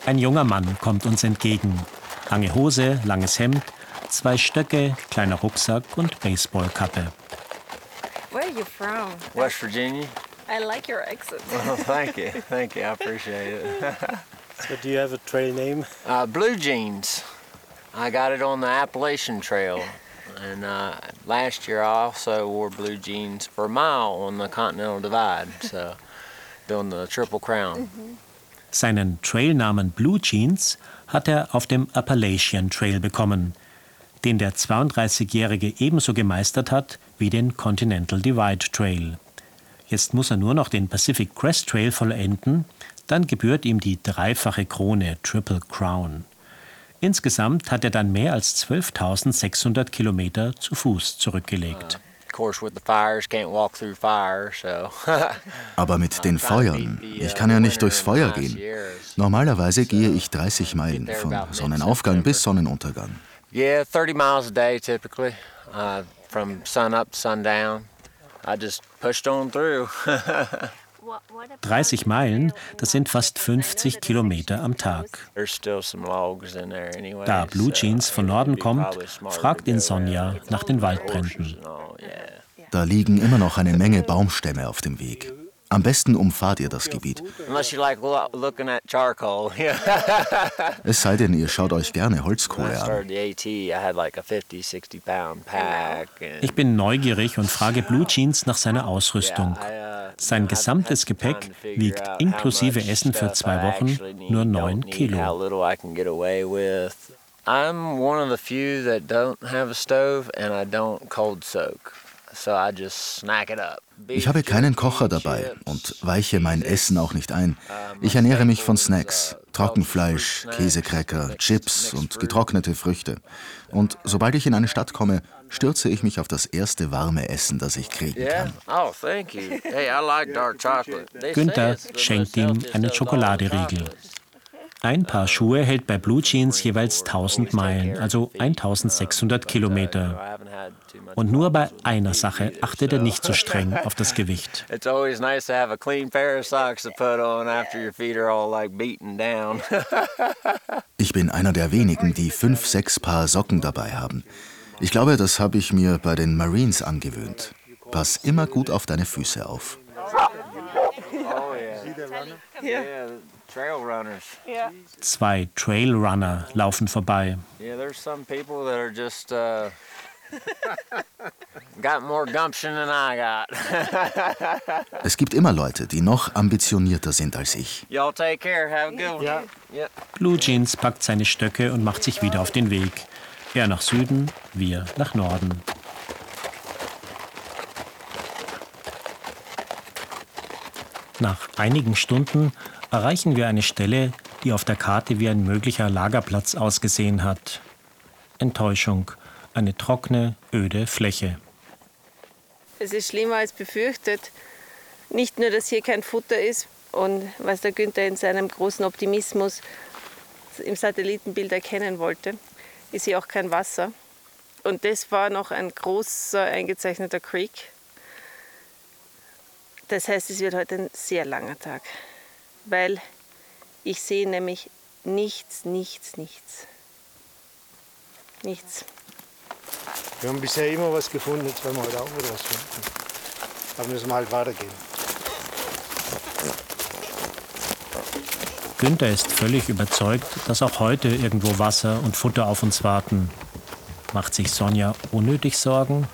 Ein junger Mann kommt uns entgegen. Lange Hose, langes Hemd, zwei Stöcke, kleiner Rucksack und Baseballkappe. Where are you from? West Virginia. I like your accent. <laughs> Oh, thank you, thank you. I appreciate it. <laughs> So do you have a trail name? Uh, blue jeans. I got it on the Appalachian Trail, and uh, last year I also wore blue jeans for a mile on the Continental Divide. So <laughs> doing the Triple Crown. Seinen Trailnamen Blue Jeans hat er auf dem Appalachian Trail bekommen, den der 32-Jährige ebenso gemeistert hat wie den Continental Divide Trail. Jetzt muss er nur noch den Pacific Crest Trail vollenden, dann gebührt ihm die dreifache Krone Triple Crown. Insgesamt hat er dann mehr als 12.600 Kilometer zu Fuß zurückgelegt. Of course, with the fires, can't walk through fire, so. <laughs> Aber mit den Feuern, ich kann ja nicht durchs Feuer gehen. Normalerweise gehe ich 30 Meilen von Sonnenaufgang bis Sonnenuntergang. Yeah, 30 miles a day typically, uh, from sun up to sundown. I just pushed on through. <laughs> 30 Meilen, das sind fast 50 Kilometer am Tag. Da Blue Jeans von Norden kommt, fragt ihn Sonja nach den Waldbränden. Da liegen immer noch eine Menge Baumstämme auf dem Weg. Am besten umfahrt ihr das Gebiet. Unless you like lo- looking at charcoal. Yeah. <laughs> Es sei denn, ihr schaut euch gerne Holzkohle an. started the AT, I had like a 50, 60 pound pack. And Ich bin neugierig und frage Blue Jeans nach seiner Ausrüstung. Sein gesamtes Gepäck wiegt inklusive Essen für zwei Wochen nur 9 How Kilo. little I can get away with. I'm one of the few that don't have a stove and I don't cold soak. So I just snack it up. Ich habe keinen Kocher dabei und weiche mein Essen auch nicht ein. Ich ernähre mich von Snacks, Trockenfleisch, Käsekräcker, Chips und getrocknete Früchte. Und sobald ich in eine Stadt komme, stürze ich mich auf das erste warme Essen, das ich kriegen kann. Oh, thank you. Hey, I like dark <laughs> chocolate. They say Günther schenkt ihm healthiest eine of all Schokoladeriegel. Ein Paar Schuhe hält bei Blue Jeans jeweils 1000 Meilen, also 1600 Kilometer. Und nur bei einer Sache achtet er nicht so streng auf das Gewicht. It's always nice to have a clean pair of socks to put on after your feet are all like beaten down. <laughs> Ich bin einer der wenigen, die fünf, sechs Paar Socken dabei haben. Ich glaube, das habe ich mir bei den Marines angewöhnt. Pass immer gut auf deine Füße auf. oh yeah. Yeah, trail runners. Zwei Trailrunner laufen vorbei. <laughs> <laughs> Es gibt immer Leute, die noch ambitionierter sind als ich. Y'all take care. Have a good one. Yeah. Yeah. Blue Jeans packt seine Stöcke und macht sich wieder auf den Weg. Er nach Süden, wir nach Norden. Nach einigen Stunden erreichen wir eine Stelle, die auf der Karte wie ein möglicher Lagerplatz ausgesehen hat. Enttäuschung, eine trockene, öde Fläche. Es ist schlimmer als befürchtet. Nicht nur, dass hier kein Futter ist und was der Günther in seinem großen Optimismus im Satellitenbild erkennen wollte, ist hier auch kein Wasser. Und das war noch ein großer eingezeichneter Creek. Das heißt, es wird heute ein sehr langer Tag, weil ich sehe nämlich nichts, nichts, nichts. Nichts. Wir haben bisher immer was gefunden, jetzt werden wir heute auch wieder was finden. Aber müssen wir halt weitergehen. Günther ist völlig überzeugt, dass auch heute irgendwo Wasser und Futter auf uns warten. Macht sich Sonja unnötig Sorgen?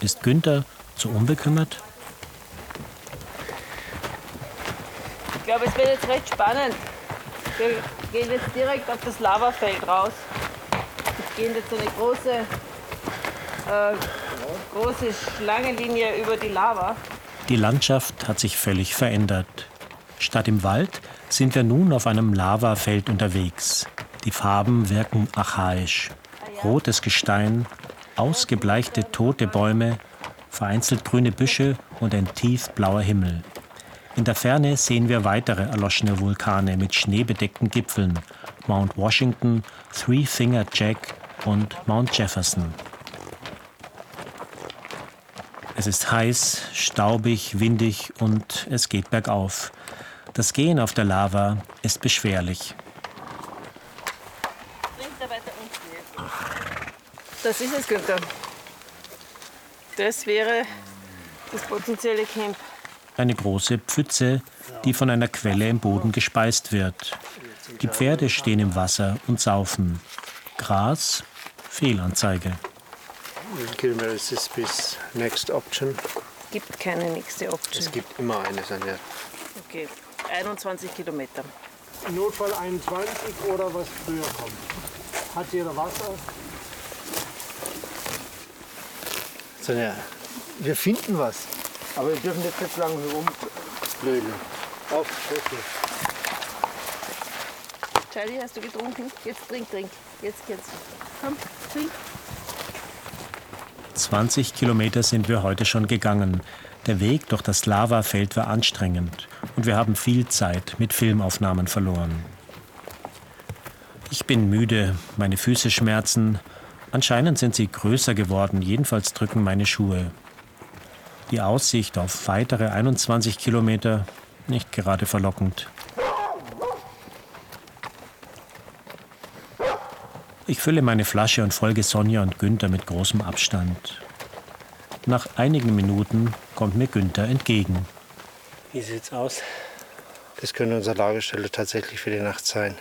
Ist Günther zu unbekümmert? Ich glaube, es wird jetzt recht spannend. Wir gehen jetzt direkt auf das Lavafeld raus. Wir gehen jetzt eine große, äh, große Schlangenlinie über die Lava. Die Landschaft hat sich völlig verändert. Statt im Wald sind wir nun auf einem Lavafeld unterwegs. Die Farben wirken archaisch. Rotes Gestein, ausgebleichte tote Bäume, vereinzelt grüne Büsche und ein tiefblauer Himmel. In der Ferne sehen wir weitere erloschene Vulkane mit schneebedeckten Gipfeln. Mount Washington, Three Finger Jack und Mount Jefferson. Es ist heiß, staubig, windig und es geht bergauf. Das Gehen auf der Lava ist beschwerlich. Das ist es, Günther. Das wäre das potenzielle Camp. Eine große Pfütze, die von einer Quelle im Boden gespeist wird. Die Pferde stehen im Wasser und saufen. Gras, Fehlanzeige. Kilometer ist das bis Next Option? Gibt keine nächste Option. Es gibt immer eine, Sonja. Okay, 21 Kilometer. Notfall 21 oder was früher kommt. Hat jeder Wasser? Sonja, wir finden was. Aber wir dürfen jetzt nicht lange rumblödeln. Auf, okay. Charlie, hast du getrunken? Jetzt trink, trink. Jetzt geht's. Komm, trink. 20 Kilometer sind wir heute schon gegangen. Der Weg durch das Lavafeld war anstrengend und wir haben viel Zeit mit Filmaufnahmen verloren. Ich bin müde, meine Füße schmerzen. Anscheinend sind sie größer geworden, jedenfalls drücken meine Schuhe. Die Aussicht auf weitere 21 Kilometer nicht gerade verlockend. Ich fülle meine Flasche und folge Sonja und Günther mit großem Abstand. Nach einigen Minuten kommt mir Günther entgegen. Wie sieht's aus? Das könnte unsere Lagerstelle tatsächlich für die Nacht sein.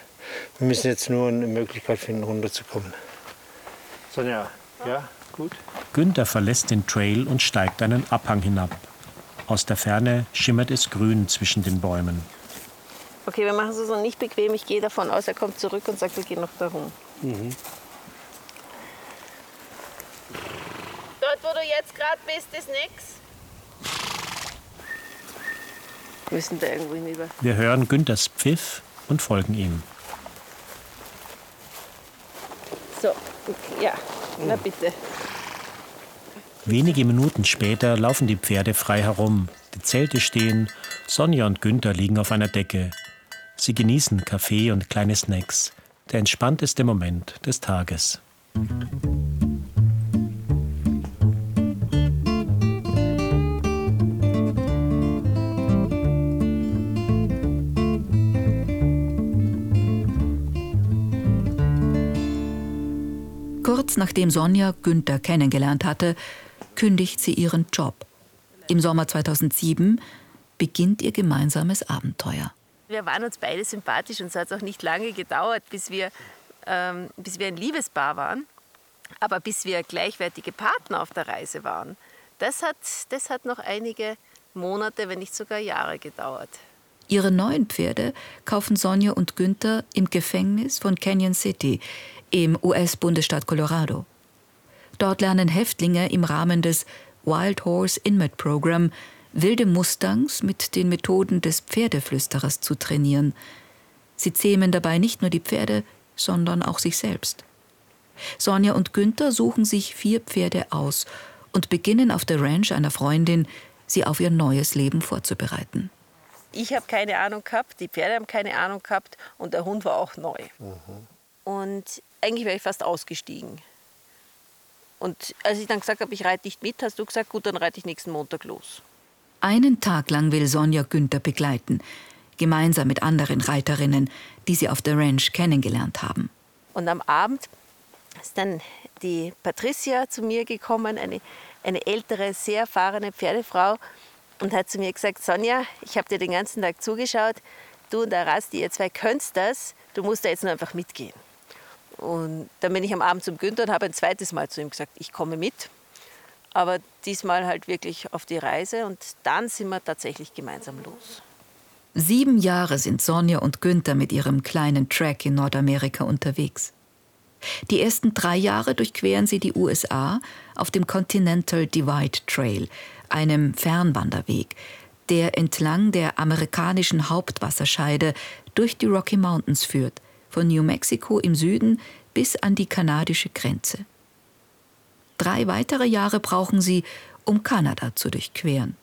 Wir müssen jetzt nur eine Möglichkeit finden, runterzukommen. Sonja, ja, gut. Günther verlässt den Trail und steigt einen Abhang hinab. Aus der Ferne schimmert es grün zwischen den Bäumen. Okay, wir machen es uns noch nicht bequem. Ich gehe davon aus, er kommt zurück und sagt, wir gehen noch da rum. Mhm. Dort, wo du jetzt gerade bist, ist nix. Wir müssen da irgendwo hinüber. Wir hören Günthers Pfiff und folgen ihm. So, okay, ja, na bitte. Wenige Minuten später laufen die Pferde frei herum. Die Zelte stehen, Sonja und Günther liegen auf einer Decke. Sie genießen Kaffee und kleine Snacks. Der entspannteste Moment des Tages. Kurz nachdem Sonja Günther kennengelernt hatte, kündigt sie ihren Job. Im Sommer 2007 beginnt ihr gemeinsames Abenteuer. Wir waren uns beide sympathisch und es hat auch nicht lange gedauert, bis wir, ähm, bis wir ein Liebespaar waren. Aber bis wir gleichwertige Partner auf der Reise waren, das hat, das hat noch einige Monate, wenn nicht sogar Jahre gedauert. Ihre neuen Pferde kaufen Sonja und Günther im Gefängnis von Canyon City im US-Bundesstaat Colorado. Dort lernen Häftlinge im Rahmen des Wild Horse Inmate Program wilde Mustangs mit den Methoden des Pferdeflüsterers zu trainieren. Sie zähmen dabei nicht nur die Pferde, sondern auch sich selbst. Sonja und Günther suchen sich vier Pferde aus und beginnen auf der Ranch einer Freundin, sie auf ihr neues Leben vorzubereiten. Ich habe keine Ahnung gehabt, die Pferde haben keine Ahnung gehabt und der Hund war auch neu. Und eigentlich wäre ich fast ausgestiegen. Und als ich dann gesagt habe, ich reite nicht mit, hast du gesagt, gut, dann reite ich nächsten Montag los. Einen Tag lang will Sonja Günther begleiten, gemeinsam mit anderen Reiterinnen, die sie auf der Ranch kennengelernt haben. Und am Abend ist dann die Patricia zu mir gekommen, eine, eine ältere, sehr erfahrene Pferdefrau, und hat zu mir gesagt, Sonja, ich habe dir den ganzen Tag zugeschaut, du und der Rasti, ihr zwei könnt das, du musst da jetzt nur einfach mitgehen. Und dann bin ich am Abend zum Günther und habe ein zweites Mal zu ihm gesagt, ich komme mit. Aber diesmal halt wirklich auf die Reise und dann sind wir tatsächlich gemeinsam los. Sieben Jahre sind Sonja und Günther mit ihrem kleinen Track in Nordamerika unterwegs. Die ersten drei Jahre durchqueren sie die USA auf dem Continental Divide Trail, einem Fernwanderweg, der entlang der amerikanischen Hauptwasserscheide durch die Rocky Mountains führt, von New Mexico im Süden bis an die kanadische Grenze. Drei weitere Jahre brauchen sie, um Kanada zu durchqueren.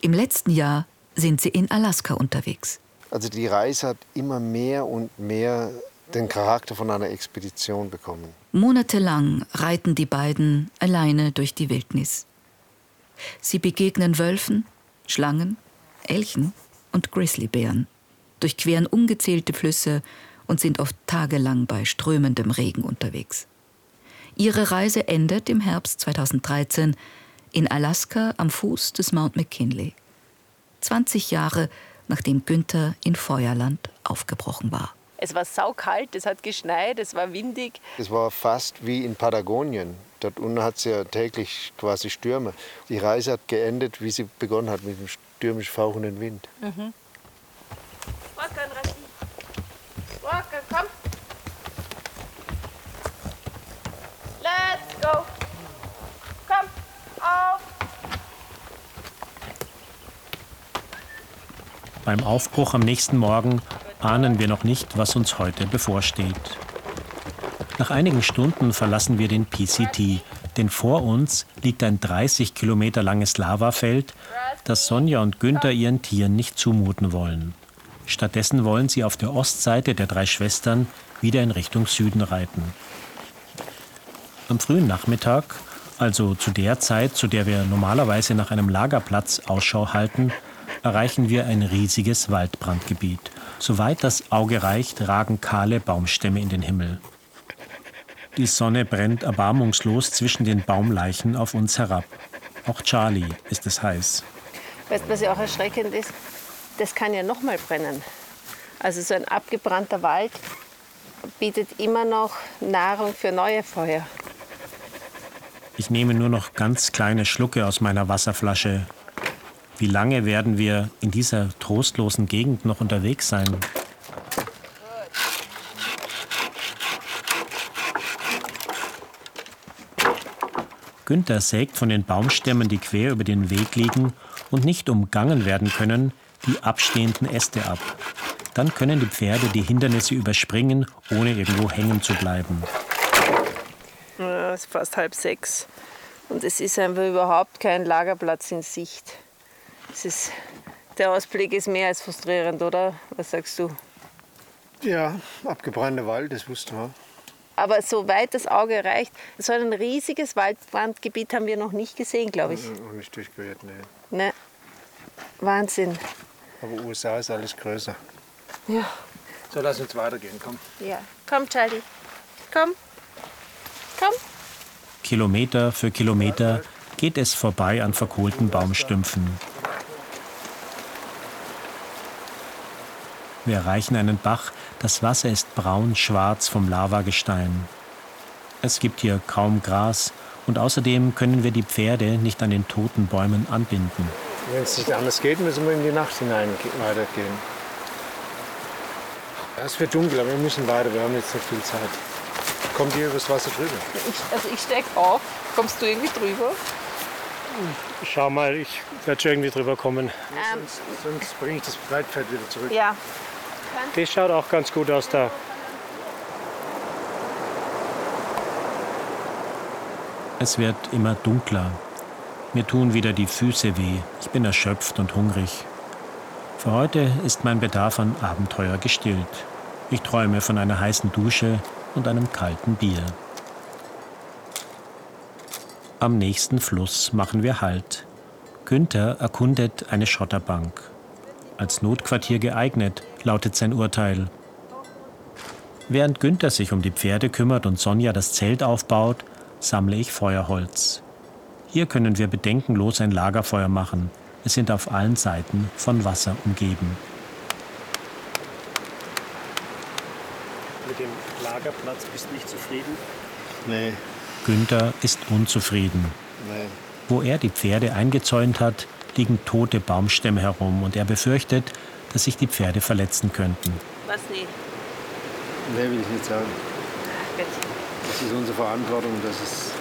Im letzten Jahr sind sie in Alaska unterwegs. Also die Reise hat immer mehr und mehr den Charakter von einer Expedition bekommen. Monatelang reiten die beiden alleine durch die Wildnis. Sie begegnen Wölfen, Schlangen, Elchen und Grizzlybären, durchqueren ungezählte Flüsse und sind oft tagelang bei strömendem Regen unterwegs. Ihre Reise endet im Herbst 2013 in Alaska am Fuß des Mount McKinley. 20 Jahre nachdem Günther in Feuerland aufgebrochen war. Es war saukalt, es hat geschneit, es war windig. Es war fast wie in Patagonien. Dort unten hat es ja täglich quasi Stürme. Die Reise hat geendet, wie sie begonnen hat, mit dem stürmisch fauchenden Wind. Mhm. Walker, Rasti. Walker, komm. Let's go. Komm, auf. Beim Aufbruch am nächsten Morgen ahnen wir noch nicht, was uns heute bevorsteht. Nach einigen Stunden verlassen wir den PCT, denn vor uns liegt ein 30 Kilometer langes Lavafeld, das Sonja und Günther ihren Tieren nicht zumuten wollen. Stattdessen wollen sie auf der Ostseite der drei Schwestern wieder in Richtung Süden reiten. Am frühen Nachmittag, also zu der Zeit, zu der wir normalerweise nach einem Lagerplatz Ausschau halten, erreichen wir ein riesiges Waldbrandgebiet. Soweit das Auge reicht, ragen kahle Baumstämme in den Himmel. Die Sonne brennt erbarmungslos zwischen den Baumleichen auf uns herab. Auch Charlie ist es heiß. Weißt du, was ja auch erschreckend ist? Das kann ja noch mal brennen. Also so ein abgebrannter Wald bietet immer noch Nahrung für neue Feuer. Ich nehme nur noch ganz kleine Schlucke aus meiner Wasserflasche. Wie lange werden wir in dieser trostlosen Gegend noch unterwegs sein? Günther sägt von den Baumstämmen, die quer über den Weg liegen und nicht umgangen werden können, die abstehenden Äste ab. Dann können die Pferde die Hindernisse überspringen, ohne irgendwo hängen zu bleiben. Ja, es ist fast halb sechs und es ist einfach überhaupt kein Lagerplatz in Sicht. Es ist, der Ausblick ist mehr als frustrierend, oder? Was sagst du? Ja, abgebrannter Wald, das wussten wir. Aber soweit das Auge reicht, so ein riesiges Waldbrandgebiet haben wir noch nicht gesehen, glaube ich. Noch nicht durchquert, ne. Ne? Wahnsinn. Aber USA ist alles größer. Ja. So, lass uns weitergehen, komm. Ja. Komm, Charlie. Komm. Komm. Kilometer für Kilometer geht es vorbei an verkohlten Baumstümpfen. Wir erreichen einen Bach, das Wasser ist braun-schwarz vom Lavagestein. Es gibt hier kaum Gras und außerdem können wir die Pferde nicht an den toten Bäumen anbinden. Wenn es nicht anders geht, müssen wir in die Nacht hinein weitergehen. Es wird dunkel, aber wir müssen weiter, wir haben jetzt nicht viel Zeit. Kommt ihr übers Wasser drüber? Ich, also ich steig auf. Kommst du irgendwie drüber? Schau mal, ich werde schon irgendwie drüber kommen. Ähm, sonst, sonst bringe ich das Breitpferd wieder zurück. Ja. Das schaut auch ganz gut aus da. Es wird immer dunkler. Mir tun wieder die Füße weh. Ich bin erschöpft und hungrig. Für heute ist mein Bedarf an Abenteuer gestillt. Ich träume von einer heißen Dusche und einem kalten Bier. Am nächsten Fluss machen wir Halt. Günther erkundet eine Schotterbank. Als Notquartier geeignet, lautet sein Urteil. Während Günther sich um die Pferde kümmert und Sonja das Zelt aufbaut, sammle ich Feuerholz. Hier können wir bedenkenlos ein Lagerfeuer machen. Es sind auf allen Seiten von Wasser umgeben. mit dem Lagerplatz bist nicht zufrieden? Nee. Günther ist unzufrieden. Nee. Wo er die Pferde eingezäunt hat, liegen tote Baumstämme herum und er befürchtet, dass sich die Pferde verletzen könnten. Was nicht? Nee, will ich nicht sagen. Das ist unsere Verantwortung. Das ist,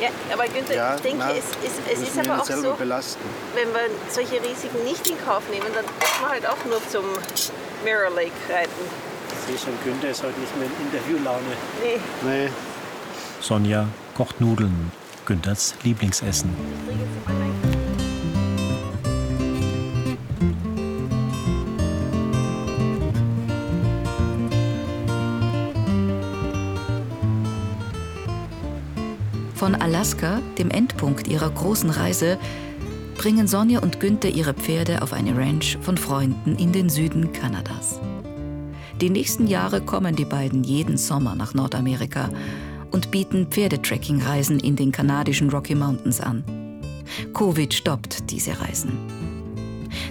Ja, aber Günther, ja, ich denke, na, es, es, es müssen ist wir aber auch so, belasten. wenn wir solche Risiken nicht in Kauf nehmen, dann muss man halt auch nur zum Mirror Lake reiten. Ich sehe schon, Günther ist heute nicht mehr in Interviewlaune. Nee. Nee. Sonja kocht Nudeln, Günthers Lieblingsessen. Von Alaska, dem Endpunkt ihrer großen Reise, bringen Sonja und Günther ihre Pferde auf eine Ranch von Freunden in den Süden Kanadas. Die nächsten Jahre kommen die beiden jeden Sommer nach Nordamerika und bieten Pferdetracking-Reisen in den kanadischen Rocky Mountains an. Covid stoppt diese Reisen.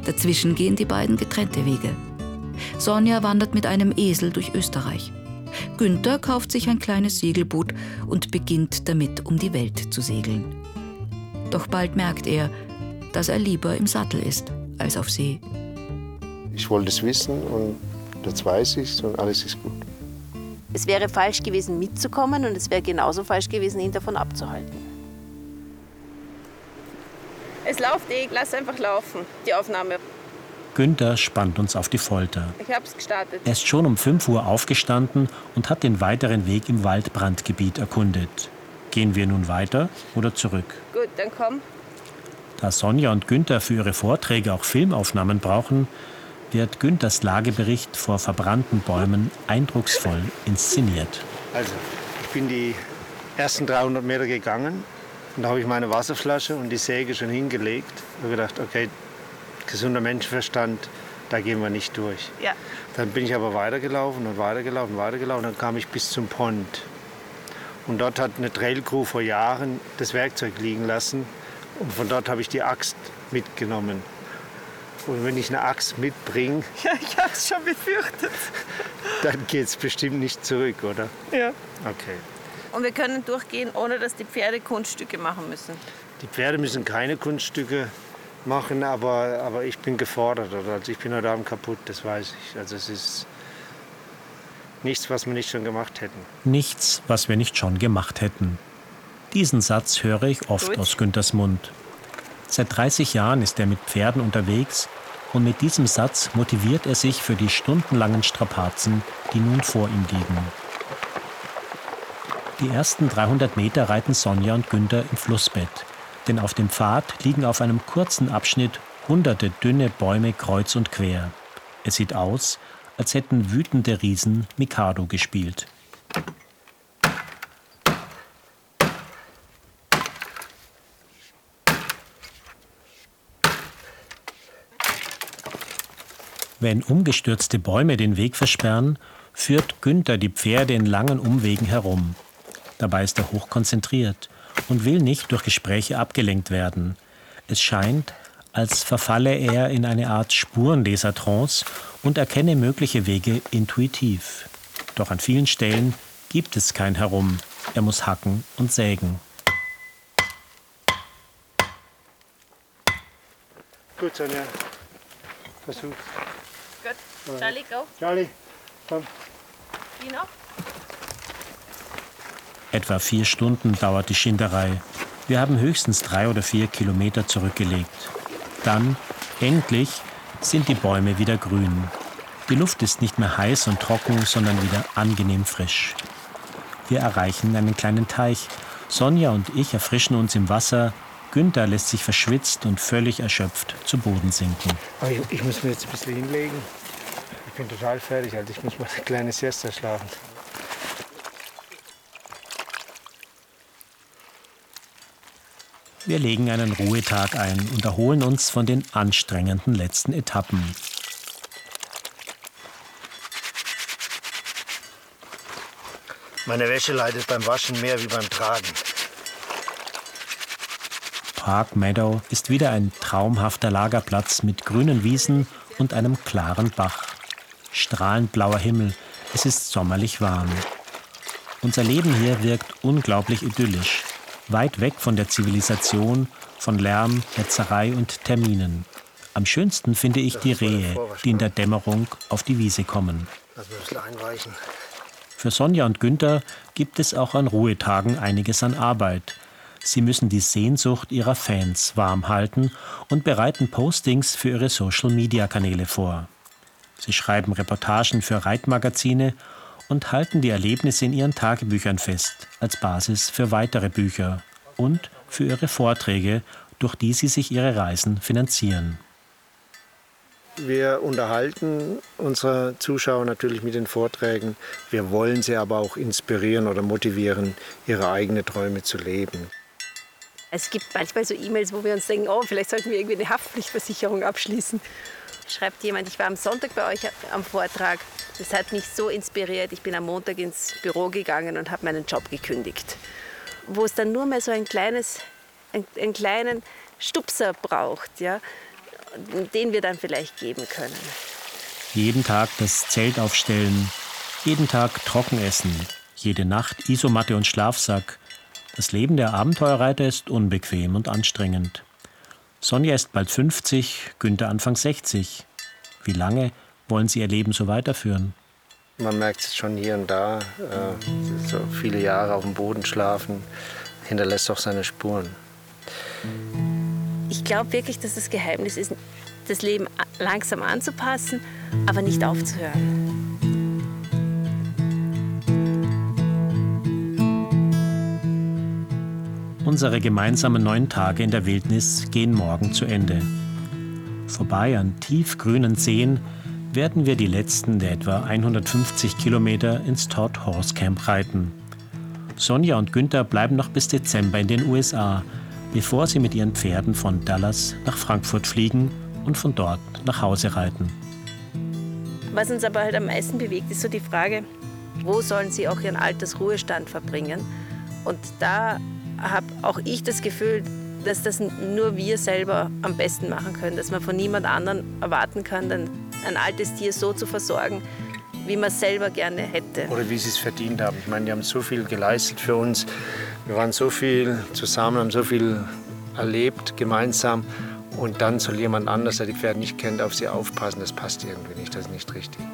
Dazwischen gehen die beiden getrennte Wege. Sonja wandert mit einem Esel durch Österreich. Günther kauft sich ein kleines Segelboot und beginnt damit um die Welt zu segeln. Doch bald merkt er, dass er lieber im Sattel ist als auf See. Ich wollte es wissen und jetzt weiß ich es und alles ist gut. Es wäre falsch gewesen, mitzukommen und es wäre genauso falsch gewesen, ihn davon abzuhalten. Es läuft eh, lass einfach laufen, die Aufnahme. Günther spannt uns auf die Folter. Ich hab's gestartet. Er ist schon um 5 Uhr aufgestanden und hat den weiteren Weg im Waldbrandgebiet erkundet. Gehen wir nun weiter oder zurück? Gut, dann komm. Da Sonja und Günther für ihre Vorträge auch Filmaufnahmen brauchen, wird Günthers Lagebericht vor verbrannten Bäumen eindrucksvoll inszeniert. Also, ich bin die ersten 300 Meter gegangen und da habe ich meine Wasserflasche und die Säge schon hingelegt. Ich habe gedacht, okay, gesunder Menschenverstand, da gehen wir nicht durch. Ja. Dann bin ich aber weitergelaufen und weitergelaufen, weitergelaufen. Dann kam ich bis zum Pond. Und dort hat eine Trailcrew vor Jahren das Werkzeug liegen lassen. Und von dort habe ich die Axt mitgenommen. Und wenn ich eine Axt mitbringe, <laughs> Ja, ich hab's schon befürchtet. dann geht es bestimmt nicht zurück, oder? Ja. Okay. Und wir können durchgehen, ohne dass die Pferde Kunststücke machen müssen. Die Pferde müssen keine Kunststücke machen, aber, aber ich bin gefordert. Oder? Also ich bin heute Abend kaputt, das weiß ich. Also es ist nichts, was wir nicht schon gemacht hätten. Nichts, was wir nicht schon gemacht hätten. Diesen Satz höre ich oft Gut. aus Günthers Mund. Seit 30 Jahren ist er mit Pferden unterwegs und mit diesem Satz motiviert er sich für die stundenlangen Strapazen, die nun vor ihm liegen. Die ersten 300 Meter reiten Sonja und Günther im Flussbett, denn auf dem Pfad liegen auf einem kurzen Abschnitt hunderte dünne Bäume kreuz und quer. Es sieht aus, als hätten wütende Riesen Mikado gespielt. Wenn umgestürzte Bäume den Weg versperren, führt Günther die Pferde in langen Umwegen herum. Dabei ist er hochkonzentriert und will nicht durch Gespräche abgelenkt werden. Es scheint, als verfalle er in eine Art Spurenlesertrance und erkenne mögliche Wege intuitiv. Doch an vielen Stellen gibt es kein Herum. Er muss hacken und sägen. Gut, Sonja. Versuch. Charlie, go. Charlie, komm. Dino. Etwa vier Stunden dauert die Schinderei. Wir haben höchstens drei oder vier Kilometer zurückgelegt. Dann, endlich, sind die Bäume wieder grün. Die Luft ist nicht mehr heiß und trocken, sondern wieder angenehm frisch. Wir erreichen einen kleinen Teich. Sonja und ich erfrischen uns im Wasser. Günther lässt sich verschwitzt und völlig erschöpft zu Boden sinken. Ich, ich muss mir jetzt ein bisschen hinlegen. Ich bin total fertig, also ich muss mal eine kleine Siesta schlafen. Wir legen einen Ruhetag ein und erholen uns von den anstrengenden letzten Etappen. Meine Wäsche leidet beim Waschen mehr wie beim Tragen. Park Meadow ist wieder ein traumhafter Lagerplatz mit grünen Wiesen und einem klaren Bach. Strahlend blauer Himmel, Es ist sommerlich warm. Unser Leben hier wirkt unglaublich idyllisch, weit weg von der Zivilisation, von Lärm, Hetzerei und Terminen. Am schönsten finde ich die Rehe, die in der Dämmerung auf die Wiese kommen. Für Sonja und Günther gibt es auch an Ruhetagen einiges an Arbeit. Sie müssen die Sehnsucht ihrer Fans warm halten und bereiten Postings für ihre Social-Media-Kanäle vor. Sie schreiben Reportagen für Reitmagazine und halten die Erlebnisse in ihren Tagebüchern fest, als Basis für weitere Bücher und für ihre Vorträge, durch die sie sich ihre Reisen finanzieren. Wir unterhalten unsere Zuschauer natürlich mit den Vorträgen. Wir wollen sie aber auch inspirieren oder motivieren, ihre eigenen Träume zu leben. Es gibt manchmal so E-Mails, wo wir uns denken, oh, vielleicht sollten wir irgendwie eine Haftpflichtversicherung abschließen. Schreibt jemand, ich war am Sonntag bei euch am Vortrag. Das hat mich so inspiriert. Ich bin am Montag ins Büro gegangen und habe meinen Job gekündigt. Wo es dann nur mehr so ein kleines, ein, einen kleinen Stupser braucht, ja, den wir dann vielleicht geben können. Jeden Tag das Zelt aufstellen, jeden Tag trocken essen, jede Nacht Isomatte und Schlafsack, das Leben der Abenteuerreiter ist unbequem und anstrengend. Sonja ist bald 50, Günther Anfang 60. Wie lange wollen sie ihr Leben so weiterführen? Man merkt es schon hier und da. Äh, so viele Jahre auf dem Boden schlafen hinterlässt auch seine Spuren. Ich glaube wirklich, dass das Geheimnis ist, das Leben langsam anzupassen, aber nicht aufzuhören. Unsere gemeinsamen neun Tage in der Wildnis gehen morgen zu Ende. Vorbei an tiefgrünen Seen werden wir die letzten der etwa 150 Kilometer ins Todd Horse Camp reiten. Sonja und Günther bleiben noch bis Dezember in den USA, bevor sie mit ihren Pferden von Dallas nach Frankfurt fliegen und von dort nach Hause reiten. Was uns aber halt am meisten bewegt, ist so die Frage, wo sollen sie auch ihren Altersruhestand verbringen? Und da habe auch ich das Gefühl, dass das nur wir selber am besten machen können, dass man von niemand anderem erwarten kann, ein, ein altes Tier so zu versorgen, wie man es selber gerne hätte. Oder wie sie es verdient haben. Ich meine, die haben so viel geleistet für uns. Wir waren so viel zusammen, haben so viel erlebt gemeinsam. Und dann soll jemand anders, der die Pferde nicht kennt, auf sie aufpassen. Das passt irgendwie nicht, das ist nicht richtig.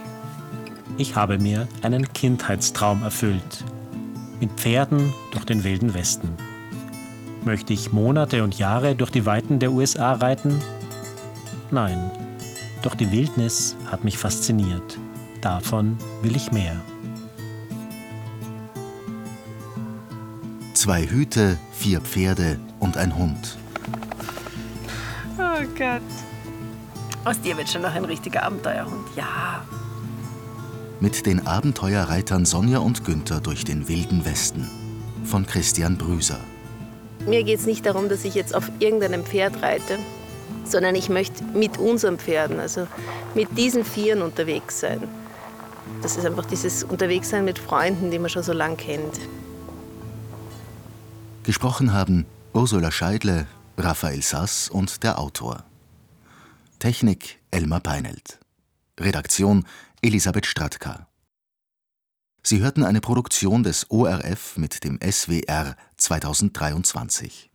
Ich habe mir einen Kindheitstraum erfüllt. Mit Pferden durch den wilden Westen. Möchte ich Monate und Jahre durch die Weiten der USA reiten? Nein, doch die Wildnis hat mich fasziniert. Davon will ich mehr. Zwei Hüte, vier Pferde und ein Hund. Oh Gott. Aus dir wird schon noch ein richtiger Abenteuerhund. Ja. Mit den Abenteuerreitern Sonja und Günther durch den wilden Westen. Von Christian Brüser. Mir geht es nicht darum, dass ich jetzt auf irgendeinem Pferd reite, sondern ich möchte mit unseren Pferden, also mit diesen Vieren unterwegs sein. Das ist einfach dieses Unterwegssein mit Freunden, die man schon so lange kennt. Gesprochen haben Ursula Scheidle, Raphael Sass und der Autor. Technik Elmar Beinelt. Redaktion Elisabeth Stratka. Sie hörten eine Produktion des ORF mit dem SWR 2023.